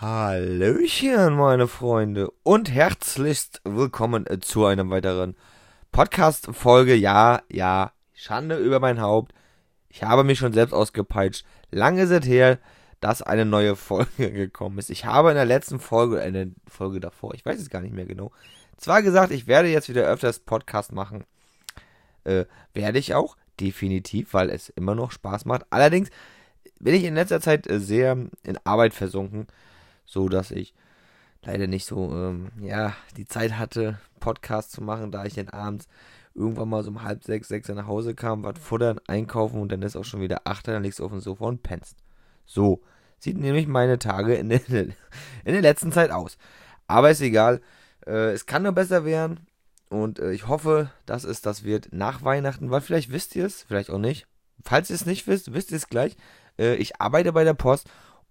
Hallöchen, meine Freunde, und herzlichst willkommen äh, zu einer weiteren Podcast-Folge. Ja, ja, Schande über mein Haupt. Ich habe mich schon selbst ausgepeitscht. Lange ist es her, dass eine neue Folge gekommen ist. Ich habe in der letzten Folge, in der Folge davor, ich weiß es gar nicht mehr genau, zwar gesagt, ich werde jetzt wieder öfters Podcast machen. Äh, werde ich auch, definitiv, weil es immer noch Spaß macht. Allerdings bin ich in letzter Zeit äh, sehr in Arbeit versunken so dass ich leider nicht so, ähm, ja, die Zeit hatte, Podcast zu machen, da ich dann abends irgendwann mal so um halb sechs, sechs nach Hause kam, was futtern, einkaufen und dann ist auch schon wieder acht, dann legst du auf dem Sofa und pennst. So sieht nämlich meine Tage in der, in der letzten Zeit aus. Aber ist egal, äh, es kann nur besser werden und äh, ich hoffe, dass es das wird nach Weihnachten, weil vielleicht wisst ihr es, vielleicht auch nicht. Falls ihr es nicht wisst, wisst ihr es gleich. Äh, ich arbeite bei der Post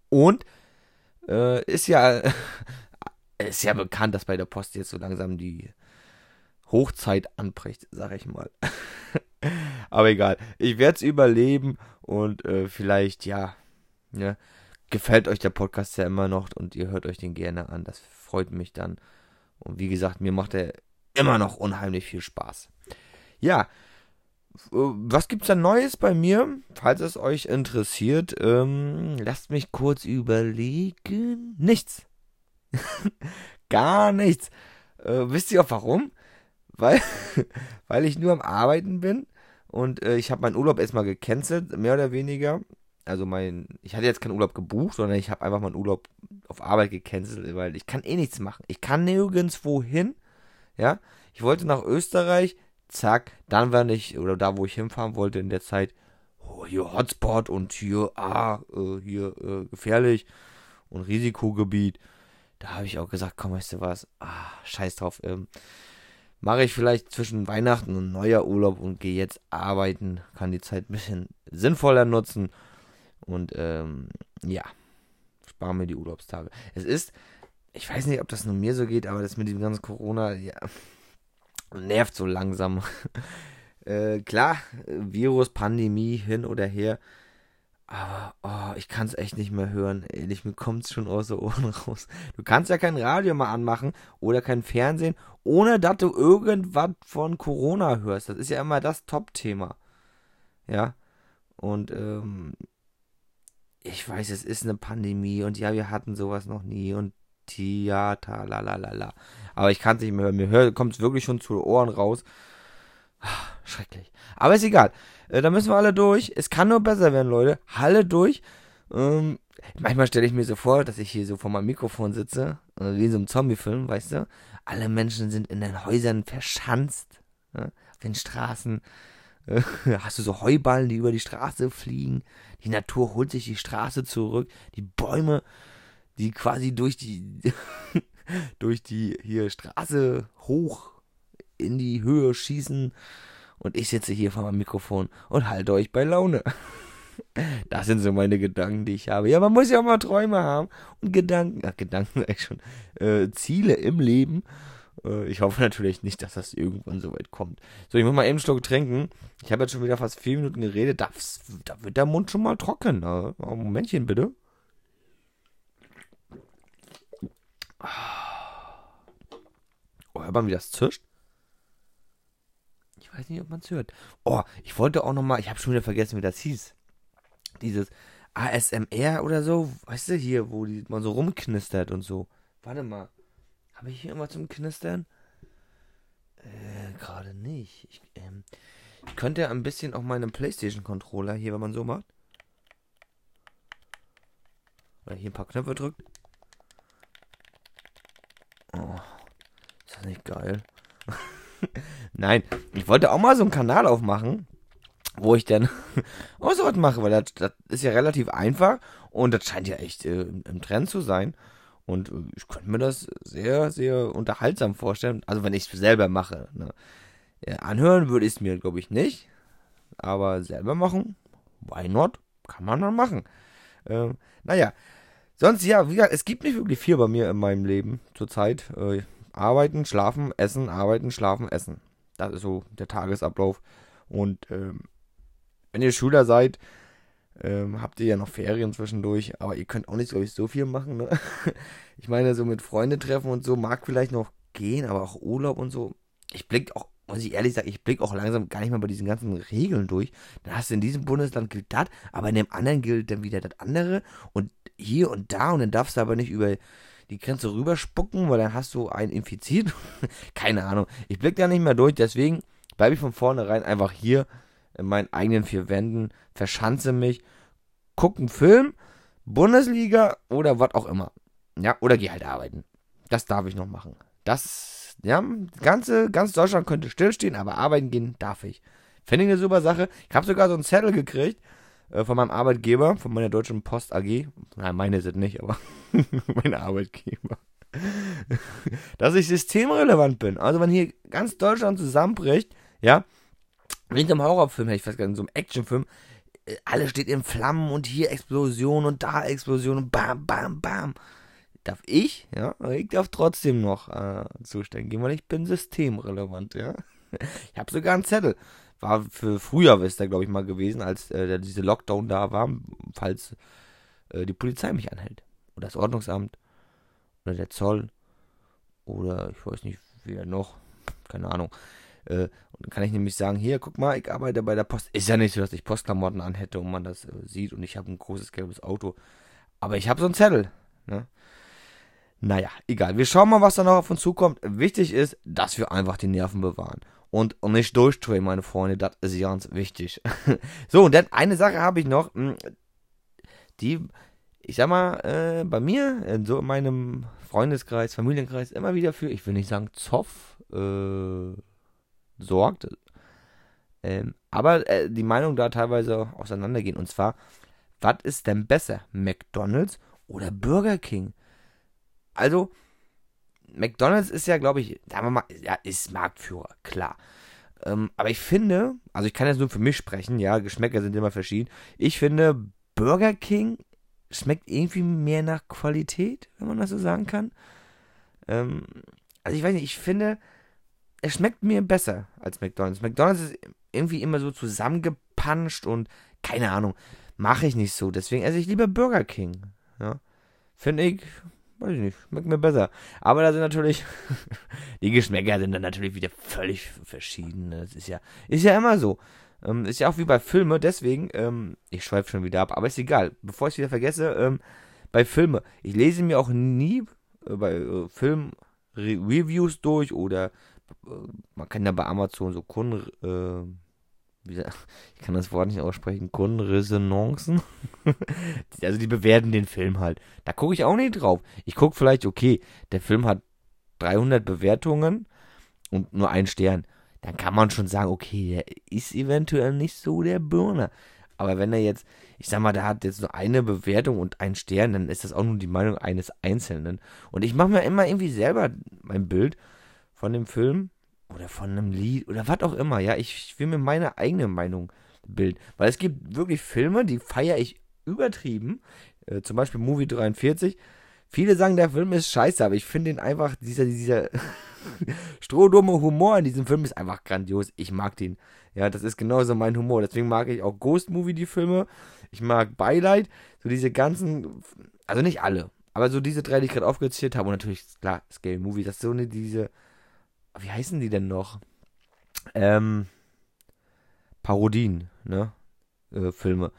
und äh, ist ja ist ja bekannt, dass bei der Post jetzt so langsam die Hochzeit anbricht, sag ich mal. Aber egal, ich werde es überleben und äh, vielleicht, ja, ne, gefällt euch der Podcast ja immer noch und ihr hört euch den gerne an. Das freut mich dann. Und wie gesagt, mir macht er immer noch unheimlich viel Spaß. Ja, was gibt's da Neues bei mir? Falls es euch interessiert, ähm, lasst mich kurz überlegen. Nichts. Gar nichts. Äh, wisst ihr auch warum? Weil, weil ich nur am Arbeiten bin und äh, ich habe meinen Urlaub erstmal gecancelt, mehr oder weniger. Also mein, ich hatte jetzt keinen Urlaub gebucht, sondern ich habe einfach meinen Urlaub auf Arbeit gecancelt, weil ich kann eh nichts machen. Ich kann nirgendwo hin. Ja, ich wollte nach Österreich, zack, dann war ich, oder da, wo ich hinfahren wollte in der Zeit, oh, hier Hotspot und hier, ah, äh, hier äh, gefährlich und Risikogebiet. Da habe ich auch gesagt, komm, weißt du was, ah, scheiß drauf, ähm, mache ich vielleicht zwischen Weihnachten und neuer Urlaub und gehe jetzt arbeiten, kann die Zeit ein bisschen sinnvoller nutzen und ähm, ja, spare mir die Urlaubstage. Es ist, ich weiß nicht, ob das nur mir so geht, aber das mit dem ganzen Corona, ja, nervt so langsam. äh, klar, Virus, Pandemie hin oder her. Aber oh, ich kann es echt nicht mehr hören. Ehrlich, mir kommt es schon aus den Ohren raus. Du kannst ja kein Radio mal anmachen oder kein Fernsehen, ohne dass du irgendwas von Corona hörst. Das ist ja immer das Top-Thema. Ja. Und ähm, ich weiß, es ist eine Pandemie und ja, wir hatten sowas noch nie und Theater, la la la la. Aber ich kann es nicht mehr hören. Mir kommt es wirklich schon zu den Ohren raus. Schrecklich. Aber ist egal. Äh, da müssen wir alle durch. Es kann nur besser werden, Leute. Halle durch. Ähm, manchmal stelle ich mir so vor, dass ich hier so vor meinem Mikrofon sitze. Äh, wie in so einem Zombie-Film, weißt du? Alle Menschen sind in den Häusern verschanzt. Ja? Auf den Straßen. Äh, hast du so Heuballen, die über die Straße fliegen. Die Natur holt sich die Straße zurück. Die Bäume die quasi durch die durch die hier Straße hoch in die Höhe schießen und ich sitze hier vor meinem Mikrofon und halte euch bei Laune. Das sind so meine Gedanken, die ich habe. Ja, man muss ja auch mal Träume haben und Gedanken, ach, Gedanken eigentlich schon, äh, Ziele im Leben. Äh, ich hoffe natürlich nicht, dass das irgendwann so weit kommt. So, ich muss mal eben einen Schluck trinken. Ich habe jetzt schon wieder fast vier Minuten geredet. Da, da wird der Mund schon mal trocken. Ne? Momentchen bitte. Oh, hört man, wie das zischt? Ich weiß nicht, ob man es hört. Oh, ich wollte auch noch mal, ich habe schon wieder vergessen, wie das hieß. Dieses ASMR oder so, weißt du, hier, wo die, man so rumknistert und so. Warte mal. Habe ich hier immer zum Knistern? Äh, gerade nicht. Ich, ähm, ich könnte ein bisschen auf meinem Playstation-Controller hier, wenn man so macht. Oder hier ein paar Knöpfe drückt. Oh, ist das nicht geil? Nein, ich wollte auch mal so einen Kanal aufmachen, wo ich dann auch so was mache, weil das, das ist ja relativ einfach und das scheint ja echt äh, im Trend zu sein. Und äh, ich könnte mir das sehr, sehr unterhaltsam vorstellen. Also wenn ich es selber mache. Ne? Ja, anhören würde ich es mir, glaube ich, nicht. Aber selber machen, why not? Kann man dann machen. Ähm, naja, Sonst, ja, wie gesagt, es gibt nicht wirklich viel bei mir in meinem Leben zurzeit. Äh, arbeiten, schlafen, essen, arbeiten, schlafen, essen. Das ist so der Tagesablauf. Und ähm, wenn ihr Schüler seid, Ähm, habt ihr ja noch Ferien zwischendurch, aber ihr könnt auch nicht, glaube ich, so viel machen. Ne? Ich meine, so mit Freunde treffen und so mag vielleicht noch gehen, aber auch Urlaub und so. Ich blick auch, muss ich ehrlich sagen, ich blick auch langsam gar nicht mehr bei diesen ganzen Regeln durch. Dann hast du in diesem Bundesland gilt das, aber in dem anderen gilt dann wieder das andere und hier und da und dann darfst du aber nicht über die Grenze rüberspucken, weil dann hast du einen infiziert. Keine Ahnung. Ich blick da nicht mehr durch, deswegen bleibe ich von vornherein einfach hier in meinen eigenen vier Wänden, verschanze mich, gucke einen Film, Bundesliga oder was auch immer. Ja, oder geh halt arbeiten. Das darf ich noch machen. Das, ja, ganze, ganz Deutschland könnte stillstehen, aber arbeiten gehen darf ich. Finde ich eine super Sache. Ich habe sogar so einen Zettel gekriegt äh, von meinem Arbeitgeber, von meiner Deutschen Post AG. Nein, meine sind nicht, aber mein Arbeitgeber. Dass ich systemrelevant bin. Also, wenn hier ganz Deutschland zusammenbricht, ja, wie in einem Horrorfilm, ich weiß gar nicht, in so einem Actionfilm, äh, alles steht in Flammen und hier Explosion und da Explosion und bam, bam, bam. Darf ich, ja, ich darf trotzdem noch äh, zuständig gehen, weil ich bin systemrelevant, ja. Ich habe sogar einen Zettel. War für früher, ist der, glaube ich, mal gewesen, als äh, diese Lockdown da war, falls äh, die Polizei mich anhält. Oder das Ordnungsamt. Oder der Zoll. Oder ich weiß nicht, wer noch. Keine Ahnung. Äh, und dann kann ich nämlich sagen, hier, guck mal, ich arbeite bei der Post. Ist ja nicht so, dass ich Postklamotten anhätte und man das äh, sieht und ich habe ein großes gelbes Auto. Aber ich habe so einen Zettel. Ne? Naja, egal. Wir schauen mal, was da noch auf uns zukommt. Wichtig ist, dass wir einfach die Nerven bewahren. Und, nicht durchdrehen, meine Freunde. Das ist ganz wichtig. so, und dann eine Sache habe ich noch. Hm, die, ich sag mal, äh, bei mir, in so in meinem Freundeskreis, Familienkreis, immer wieder für, ich will nicht sagen Zoff, äh, sorgt. Ähm, aber äh, die Meinungen da teilweise auseinandergehen. Und zwar, was ist denn besser? McDonalds oder Burger King? Also, McDonalds ist ja, glaube ich, sagen wir mal, ja, ist Marktführer, klar. Ähm, aber ich finde, also ich kann jetzt nur für mich sprechen, ja, Geschmäcker sind immer verschieden. Ich finde, Burger King schmeckt irgendwie mehr nach Qualität, wenn man das so sagen kann. Ähm, also ich weiß nicht, ich finde, es schmeckt mir besser als McDonalds. McDonalds ist irgendwie immer so zusammengepanscht und keine Ahnung, mache ich nicht so. Deswegen esse ich lieber Burger King. Ja. Finde ich, weiß ich nicht, schmeckt mir besser. Aber da sind natürlich, die Geschmäcker sind dann natürlich wieder völlig verschieden. Das ist ja, ist ja immer so. Ähm, ist ja auch wie bei Filmen, deswegen, ähm, ich schweife schon wieder ab, aber ist egal. Bevor ich es wieder vergesse, ähm, bei Filmen, ich lese mir auch nie äh, bei äh, Film-Reviews durch oder man kann ja bei Amazon so Kunden, äh, ich kann das Wort nicht aussprechen, Kundenresonanzen. also die bewerten den Film halt. Da gucke ich auch nicht drauf. Ich gucke vielleicht, okay, der Film hat 300 Bewertungen und nur einen Stern. Dann kann man schon sagen, okay, der ist eventuell nicht so der Burner. Aber wenn er jetzt, ich sag mal, der hat jetzt nur eine Bewertung und einen Stern, dann ist das auch nur die Meinung eines Einzelnen. Und ich mache mir immer irgendwie selber mein Bild von dem Film oder von einem Lied oder was auch immer. Ja, ich, will mir meine eigene Meinung bilden. Weil es gibt wirklich Filme, die feiere ich übertrieben. Äh, zum Beispiel Movie 43. Viele sagen, der Film ist scheiße, aber ich finde ihn einfach, dieser, dieser strohdumme Humor in diesem Film ist einfach grandios. Ich mag den. Ja, das ist genauso mein Humor. Deswegen mag ich auch Ghost Movie, die Filme. Ich mag Beileid. So diese ganzen, also nicht alle, aber so diese drei, die ich gerade aufgezählt habe. Und natürlich, klar, Scale Movie, das ist so eine, diese wie heißen die denn noch? Ähm, Parodien, ne? Äh, Filme.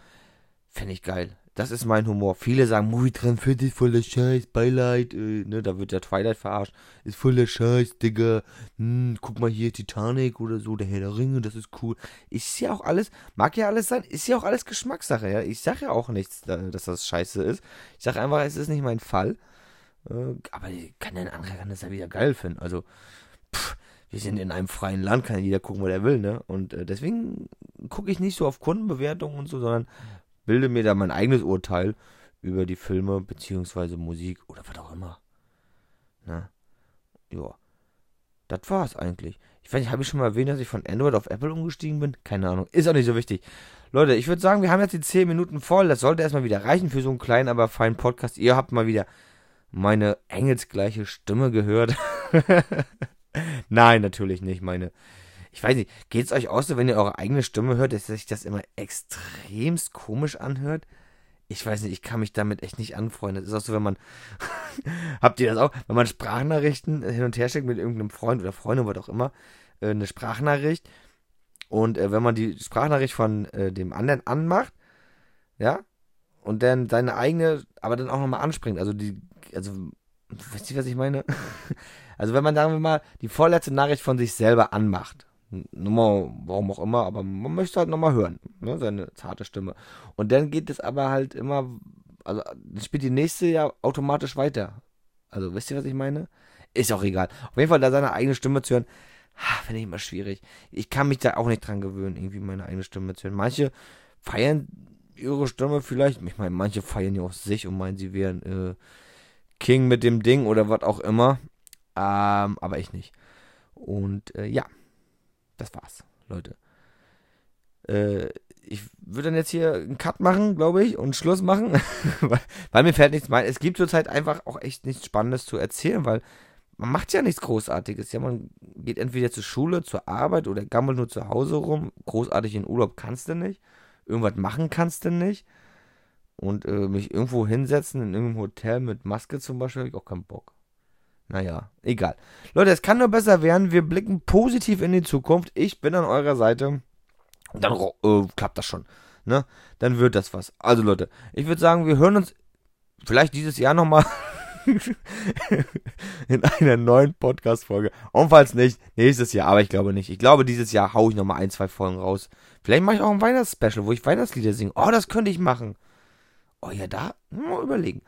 Fände ich geil. Das ist mein Humor. Viele sagen, Movie 43 ist voller Scheiß, Beileid, äh, ne, da wird der Twilight verarscht. Ist voller Scheiß, Digga. Hm, guck mal hier, Titanic oder so, der Herr der Ringe, das ist cool. Ist ja auch alles, mag ja alles sein, ist ja auch alles Geschmackssache, ja. Ich sag ja auch nichts, dass das scheiße ist. Ich sag einfach, es ist nicht mein Fall. Äh, aber kann der andere kann das ja wieder geil finden. Also, pff, wir sind in einem freien Land, kann jeder gucken, was er will, ne? Und äh, deswegen gucke ich nicht so auf Kundenbewertungen und so, sondern bilde mir da mein eigenes Urteil über die Filme beziehungsweise Musik oder was auch immer. Ne? Ja. Das war's eigentlich. Ich weiß nicht, habe ich schon mal erwähnt, dass ich von Android auf Apple umgestiegen bin? Keine Ahnung. Ist auch nicht so wichtig. Leute, ich würde sagen, wir haben jetzt die 10 Minuten voll. Das sollte erstmal wieder reichen für so einen kleinen, aber feinen Podcast. Ihr habt mal wieder meine engelsgleiche Stimme gehört. Nein, natürlich nicht. Meine, Ich weiß nicht, geht's euch auch so, wenn ihr eure eigene Stimme hört, dass sich das immer extremst komisch anhört? Ich weiß nicht, ich kann mich damit echt nicht anfreunden. Das ist auch so, wenn man, habt ihr das auch, wenn man Sprachnachrichten hin und her schickt mit irgendeinem Freund oder Freundin, was auch immer, äh, eine Sprachnachricht und äh, wenn man die Sprachnachricht von äh, dem anderen anmacht, ja, und dann seine eigene, aber dann auch nochmal anspringt, also die, also, wisst ihr, was ich meine? also wenn man, sagen wir mal, die vorletzte Nachricht von sich selber anmacht, Nummer, warum auch immer, aber man möchte halt nochmal hören, ne, seine zarte Stimme. Und dann geht es aber halt immer, also dann spielt die nächste ja automatisch weiter. Also wisst ihr, was ich meine? Ist auch egal. Auf jeden Fall da seine eigene Stimme zu hören, finde ich immer schwierig. Ich kann mich da auch nicht dran gewöhnen, irgendwie meine eigene Stimme zu hören. Manche feiern ihre Stimme vielleicht. Ich meine, manche feiern ja auch sich und meinen, sie wären äh, King mit dem Ding oder was auch immer. Ähm, aber ich nicht. Und äh, ja, das war's, Leute. Äh, ich würde dann jetzt hier einen Cut machen, glaube ich, und Schluss machen, weil, mir fällt nichts mehr. Es gibt zurzeit einfach auch echt nichts Spannendes zu erzählen, weil man macht ja nichts Großartiges. Ja, man geht entweder zur Schule, zur Arbeit oder gammelt nur zu Hause rum. Großartig in Urlaub kannst du nicht. Irgendwas machen kannst du nicht. Und äh, mich irgendwo hinsetzen, in irgendeinem Hotel mit Maske zum Beispiel, habe ich auch keinen Bock. Naja, egal. Leute, es kann nur besser werden. Wir blicken positiv in die Zukunft. Ich bin an eurer Seite. Dann äh, klappt das schon. Ne? Dann wird das was. Also Leute, ich würde sagen, wir hören uns vielleicht dieses Jahr nochmal. in einer neuen Podcast-Folge. Und falls nicht, nächstes Jahr, aber ich glaube nicht. Ich glaube, dieses Jahr haue ich nochmal ein, zwei Folgen raus. Vielleicht mache ich auch ein Weihnachtsspecial, wo ich Weihnachtslieder singe. Oh, das könnte ich machen. Oh ja, da mal überlegen.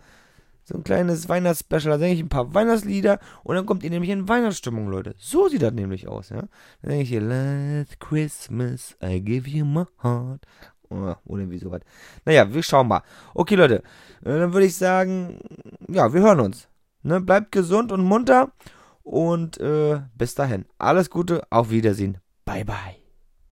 So ein kleines Weihnachtsspecial, da singe ich ein paar Weihnachtslieder und dann kommt ihr nämlich in Weihnachtsstimmung, Leute. So sieht das nämlich aus, ja. Dann denke ich hier, Last Christmas, I give you my heart. Oder irgendwie sowas. Naja, wir schauen mal. Okay, Leute, äh, dann würde ich sagen, ja, wir hören uns. Ne? Bleibt gesund und munter und äh, bis dahin. Alles Gute, auf Wiedersehen. Bye, bye.